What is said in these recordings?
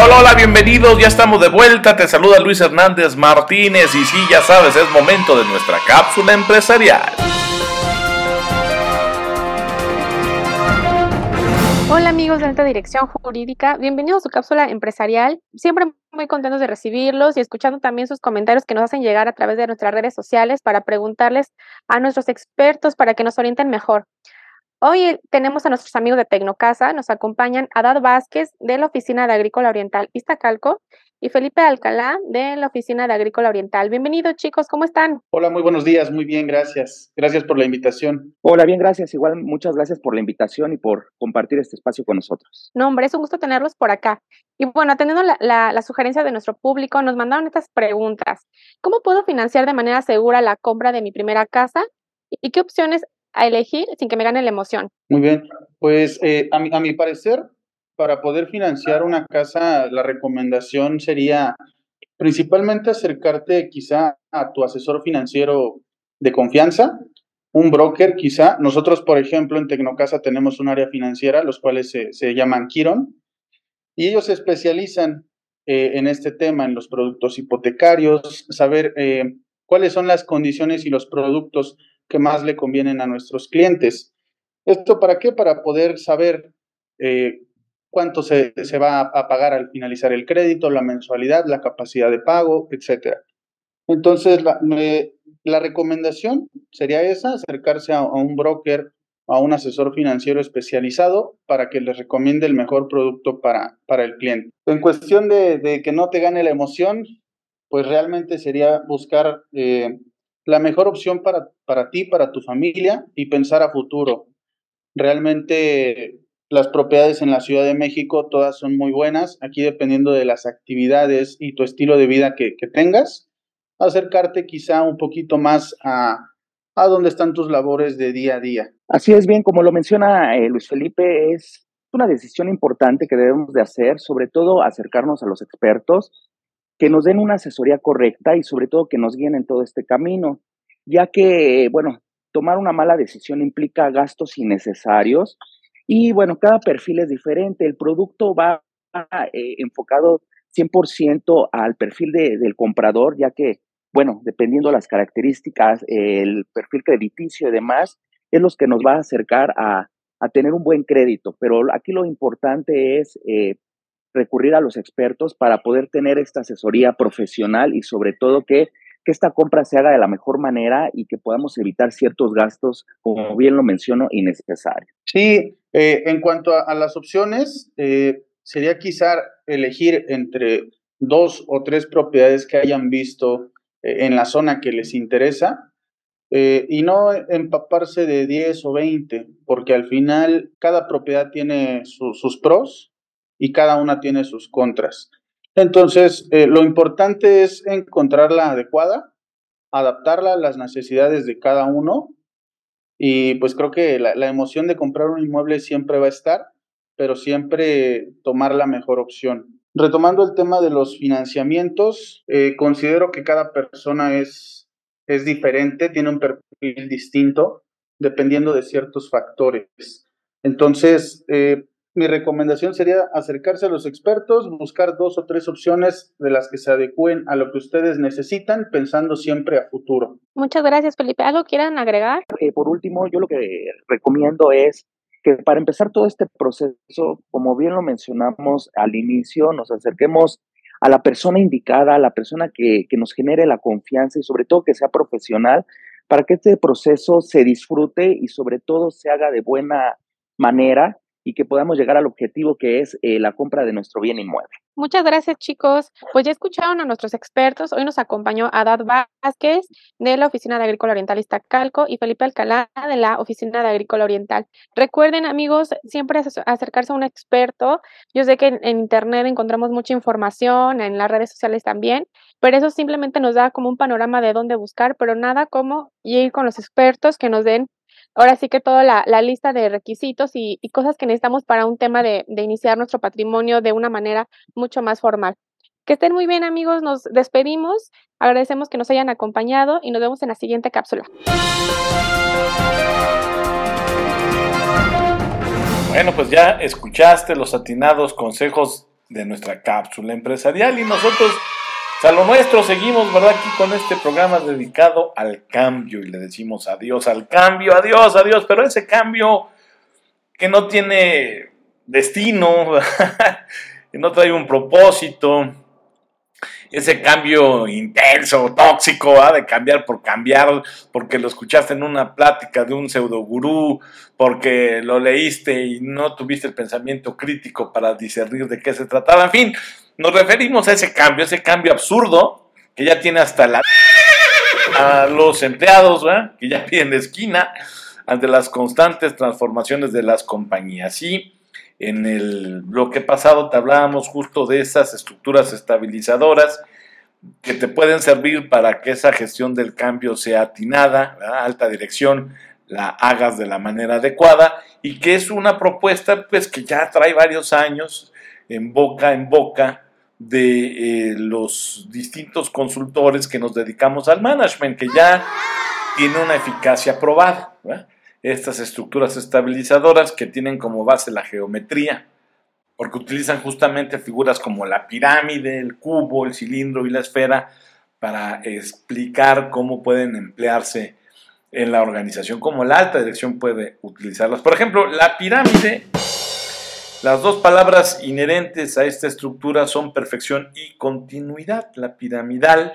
Hola, hola, bienvenidos, ya estamos de vuelta, te saluda Luis Hernández Martínez y sí, ya sabes, es momento de nuestra cápsula empresarial. Hola amigos de Alta Dirección Jurídica, bienvenidos a su cápsula empresarial. Siempre muy contentos de recibirlos y escuchando también sus comentarios que nos hacen llegar a través de nuestras redes sociales para preguntarles a nuestros expertos para que nos orienten mejor. Hoy tenemos a nuestros amigos de Tecnocasa, nos acompañan Adad Vázquez de la Oficina de Agrícola Oriental Iztacalco y Felipe Alcalá de la Oficina de Agrícola Oriental. Bienvenidos chicos, ¿cómo están? Hola, muy buenos días, muy bien, gracias. Gracias por la invitación. Hola, bien, gracias. Igual muchas gracias por la invitación y por compartir este espacio con nosotros. No, hombre, es un gusto tenerlos por acá. Y bueno, atendiendo la, la, la sugerencia de nuestro público, nos mandaron estas preguntas. ¿Cómo puedo financiar de manera segura la compra de mi primera casa? ¿Y qué opciones a elegir sin que me gane la emoción? Muy bien, pues eh, a, mi, a mi parecer, para poder financiar una casa, la recomendación sería principalmente acercarte quizá a tu asesor financiero de confianza, un broker quizá. Nosotros, por ejemplo, en Tecnocasa tenemos un área financiera, los cuales se, se llaman Kiron, y ellos se especializan eh, en este tema, en los productos hipotecarios, saber eh, cuáles son las condiciones y los productos que más le convienen a nuestros clientes. ¿Esto para qué? Para poder saber eh, cuánto se, se, va a pagar al finalizar el crédito, la mensualidad, la capacidad de pago, etc. Entonces, la, la recomendación sería esa, acercarse a, a, un broker, a un asesor financiero especializado para que les recomiende el mejor producto para, para el cliente. En cuestión de, de que no te gane la emoción, pues realmente sería buscar eh, la mejor opción para, para ti, para tu familia y pensar a futuro. Realmente las propiedades en la Ciudad de México todas son muy buenas, aquí dependiendo de las actividades y tu estilo de vida que, tengas, acercarte quizá un poquito más a, a dónde están tus labores de día a día. Así es bien, como lo menciona eh, Luis Felipe, es una decisión importante que debemos de hacer, sobre todo acercarnos a los expertos, que nos den una asesoría correcta y sobre todo que nos guíen en todo este camino, ya que, bueno, tomar una mala decisión implica gastos innecesarios y, bueno, cada perfil es diferente. El producto va eh, enfocado 100% al perfil de, del comprador, ya que, bueno, dependiendo las características, el perfil crediticio y demás, es los que nos va a acercar a, a tener un buen crédito. Pero aquí lo importante es eh, recurrir a los expertos para poder tener esta asesoría profesional y sobre todo que, que esta compra se haga de la mejor manera y que podamos evitar ciertos gastos, como bien lo menciono, innecesarios. Sí, eh, en cuanto a, a las opciones, eh, sería quizá elegir entre dos o tres propiedades que hayan visto eh, en la zona que les interesa eh, y no empaparse de 10 o 20, porque al final cada propiedad tiene su, sus pros y cada una tiene sus contras. Entonces, eh, lo importante es encontrar la adecuada, adaptarla a las necesidades de cada uno y pues creo que la, emoción de comprar un inmueble siempre va a estar, pero siempre tomar la mejor opción. Retomando el tema de los financiamientos, eh, considero que cada persona es, es diferente, tiene un perfil distinto dependiendo de ciertos factores. Entonces, eh, mi recomendación sería acercarse a los expertos, buscar dos o tres opciones de las que se adecúen a lo que ustedes necesitan, pensando siempre a futuro. Muchas gracias, Felipe. ¿Algo quieran agregar? Eh, por último, yo lo que recomiendo es que para empezar todo este proceso, como bien lo mencionamos al inicio, nos acerquemos a la persona indicada, a la persona que, que nos genere la confianza y sobre todo que sea profesional para que este proceso se disfrute y sobre todo se haga de buena manera y que podamos llegar al objetivo que es eh, la compra de nuestro bien inmueble. Muchas gracias chicos. Pues ya escucharon a nuestros expertos. Hoy nos acompañó Adad Vázquez de la Oficina de Agrícola Oriental Iztacalco y Felipe Alcalá de la Oficina de Agrícola Oriental. Recuerden amigos, siempre acercarse a un experto. Yo sé que en, en internet encontramos mucha información, en las redes sociales también, pero eso simplemente nos da como un panorama de dónde buscar, pero nada como ir con los expertos que nos den ahora sí que toda la, lista de requisitos y, y, cosas que necesitamos para un tema de, de iniciar nuestro patrimonio de una manera mucho más formal. Que estén muy bien amigos, nos despedimos, agradecemos que nos hayan acompañado y nos vemos en la siguiente cápsula. Bueno, pues ya escuchaste los atinados consejos de nuestra cápsula empresarial y nosotros a lo nuestro seguimos, ¿verdad? Aquí con este programa dedicado al cambio y le decimos adiós al cambio, adiós, adiós, pero ese cambio que no tiene destino, que no trae un propósito, ese cambio intenso, tóxico, de cambiar por cambiar, porque lo escuchaste en una plática de un pseudo gurú, porque lo leíste y no tuviste el pensamiento crítico para discernir de qué se trataba. En fin, nos referimos a ese cambio, ese cambio absurdo que ya tiene hasta la a los empleados, que ya tienen esquina ante las constantes transformaciones de las compañías. Y en el bloque pasado te hablábamos justo de esas estructuras estabilizadoras que te pueden servir para que esa gestión del cambio sea atinada, alta dirección, la hagas de la manera adecuada y que es una propuesta pues que ya trae varios años en boca en boca de eh, los distintos consultores que nos dedicamos al management, que ya tiene una eficacia probada estas estructuras estabilizadoras que tienen como base la geometría, porque utilizan justamente figuras como la pirámide, el cubo, el cilindro y la esfera para explicar cómo pueden emplearse en la organización, cómo la alta dirección puede utilizarlas. Por ejemplo, la pirámide, las dos palabras inherentes a esta estructura son perfección y continuidad. La piramidal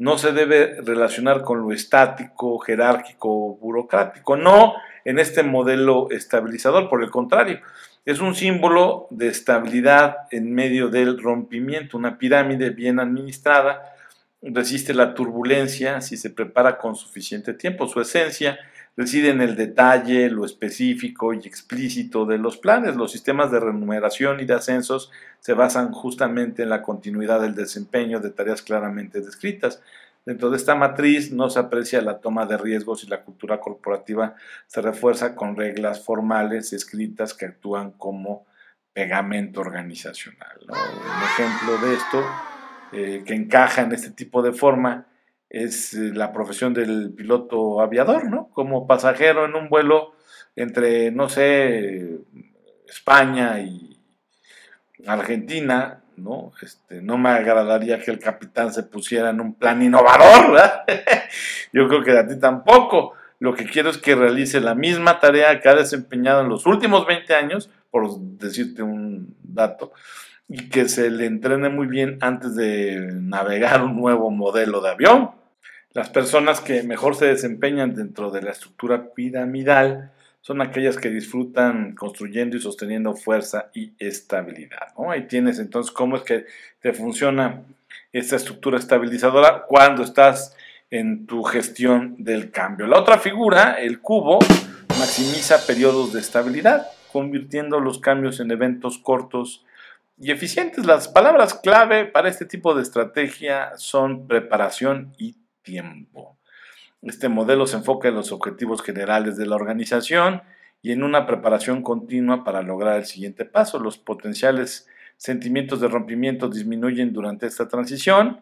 no se debe relacionar con lo estático, jerárquico o burocrático, no en este modelo estabilizador, por el contrario, es un símbolo de estabilidad en medio del rompimiento, una pirámide bien administrada, resiste la turbulencia si se prepara con suficiente tiempo, su esencia reside en el detalle, lo específico y explícito de los planes. Los sistemas de remuneración y de ascensos se basan justamente en la continuidad del desempeño de tareas claramente descritas. Dentro de esta matriz no se aprecia la toma de riesgos y la cultura corporativa se refuerza con reglas formales escritas que actúan como pegamento organizacional. Un ejemplo de esto eh, que encaja en este tipo de forma es eh, la profesión del piloto aviador, ¿no? Como pasajero en un vuelo entre, no sé, España y Argentina, ¿no? Este, no me agradaría que el capitán se pusiera en un plan innovador. Yo creo que a ti tampoco. Lo que quiero es que realice la misma tarea que ha desempeñado en los últimos 20 años, por decirte un dato, y que se le entrene muy bien antes de navegar un nuevo modelo de avión. Las personas que mejor se desempeñan dentro de la estructura piramidal son aquellas que disfrutan construyendo y sosteniendo fuerza y estabilidad. Ahí tienes entonces cómo es que te funciona esta estructura estabilizadora cuando estás en tu gestión del cambio. La otra figura, el cubo, maximiza periodos de estabilidad, convirtiendo los cambios en eventos cortos y eficientes. Las palabras clave para este tipo de estrategia son preparación y tiempo. Este modelo se enfoca en los objetivos generales de la organización y en una preparación continua para lograr el siguiente paso. Los potenciales sentimientos de rompimiento disminuyen durante esta transición,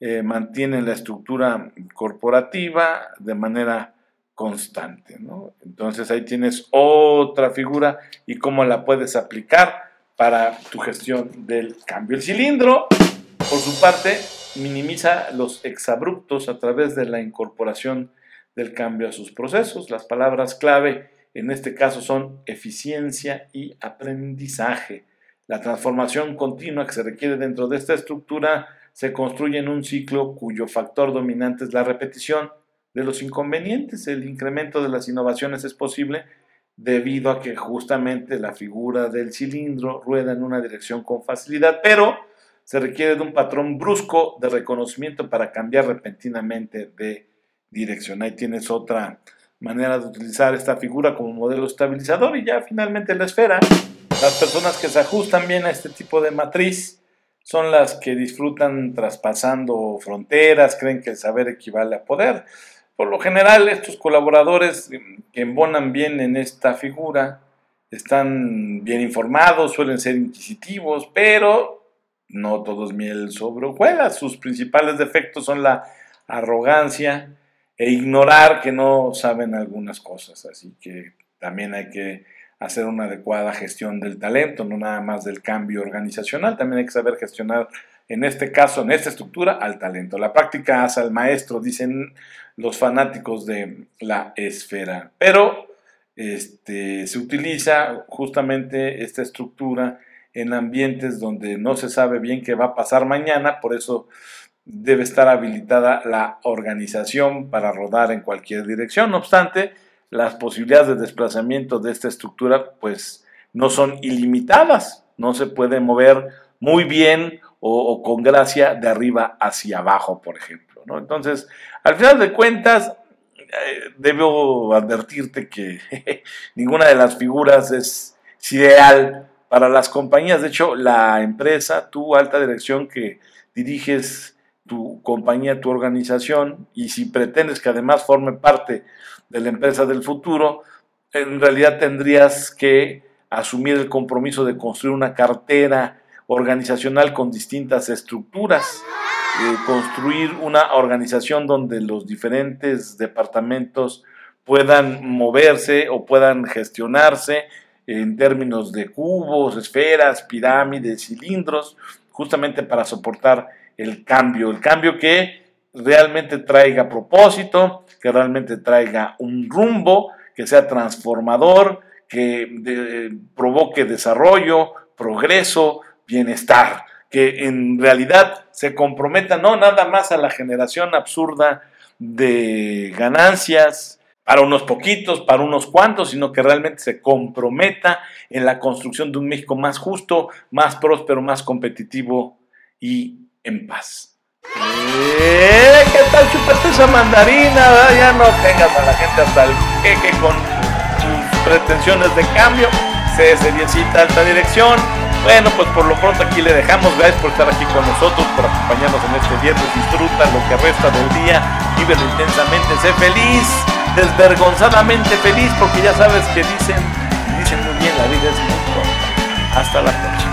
eh, mantienen la estructura corporativa de manera constante. Entonces ahí tienes otra figura y cómo la puedes aplicar para tu gestión del cambio. El cilindro, por su parte, minimiza los exabruptos a través de la incorporación del cambio a sus procesos. Las palabras clave en este caso son eficiencia y aprendizaje. La transformación continua que se requiere dentro de esta estructura se construye en un ciclo cuyo factor dominante es la repetición de los inconvenientes. El incremento de las innovaciones es posible debido a que justamente la figura del cilindro rueda en una dirección con facilidad, pero se requiere de un patrón brusco de reconocimiento para cambiar repentinamente de dirección. Ahí tienes otra manera de utilizar esta figura como modelo estabilizador y ya finalmente la esfera. Las personas que se ajustan bien a este tipo de matriz son las que disfrutan traspasando fronteras, creen que el saber equivale a poder. Por lo general, estos colaboradores que embonan bien en esta figura están bien informados, suelen ser inquisitivos, pero no todo es miel sobre hojuelas. Sus principales defectos son la arrogancia e ignorar que no saben algunas cosas. Así que también hay que hacer una adecuada gestión del talento, no nada más del cambio organizacional, también hay que saber gestionar, en este caso, en esta estructura, al talento. La práctica hace al maestro, dicen los fanáticos de la esfera, pero este, se utiliza justamente esta estructura en ambientes donde no se sabe bien qué va a pasar mañana, por eso debe estar habilitada la organización para rodar en cualquier dirección. No obstante, las posibilidades de desplazamiento de esta estructura pues no son ilimitadas, no se puede mover muy bien o, con gracia de arriba hacia abajo, por ejemplo. Entonces, al final de cuentas, eh, debo advertirte que ninguna de las figuras es, ideal para las compañías. De hecho, la empresa, tu alta dirección que diriges tu compañía, tu organización, y si pretendes que además forme parte de la empresa del futuro, en realidad tendrías que asumir el compromiso de construir una cartera organizacional con distintas estructuras, eh, construir una organización donde los diferentes departamentos puedan moverse o puedan gestionarse en términos de cubos, esferas, pirámides, cilindros, justamente para soportar el cambio, el cambio que realmente traiga propósito, que realmente traiga un rumbo, que sea transformador, que provoque desarrollo, progreso, bienestar, que en realidad se comprometa no nada más a la generación absurda de ganancias para unos poquitos, para unos cuantos, sino que realmente se comprometa en la construcción de un México más justo, más próspero, más competitivo y en paz. Eh, ¿Qué tal chupete esa mandarina? Ya no tengas a la gente hasta el queque con sus pretensiones de cambio. Cese biencita alta dirección. Bueno, pues por lo pronto aquí le dejamos. Gracias por estar aquí con nosotros, por acompañarnos en este viernes. Disfruta lo que resta del día. Vívelo intensamente. Sé feliz, desvergonzadamente feliz porque ya sabes que dicen, dicen muy bien, la vida es muy corta. Hasta la próxima.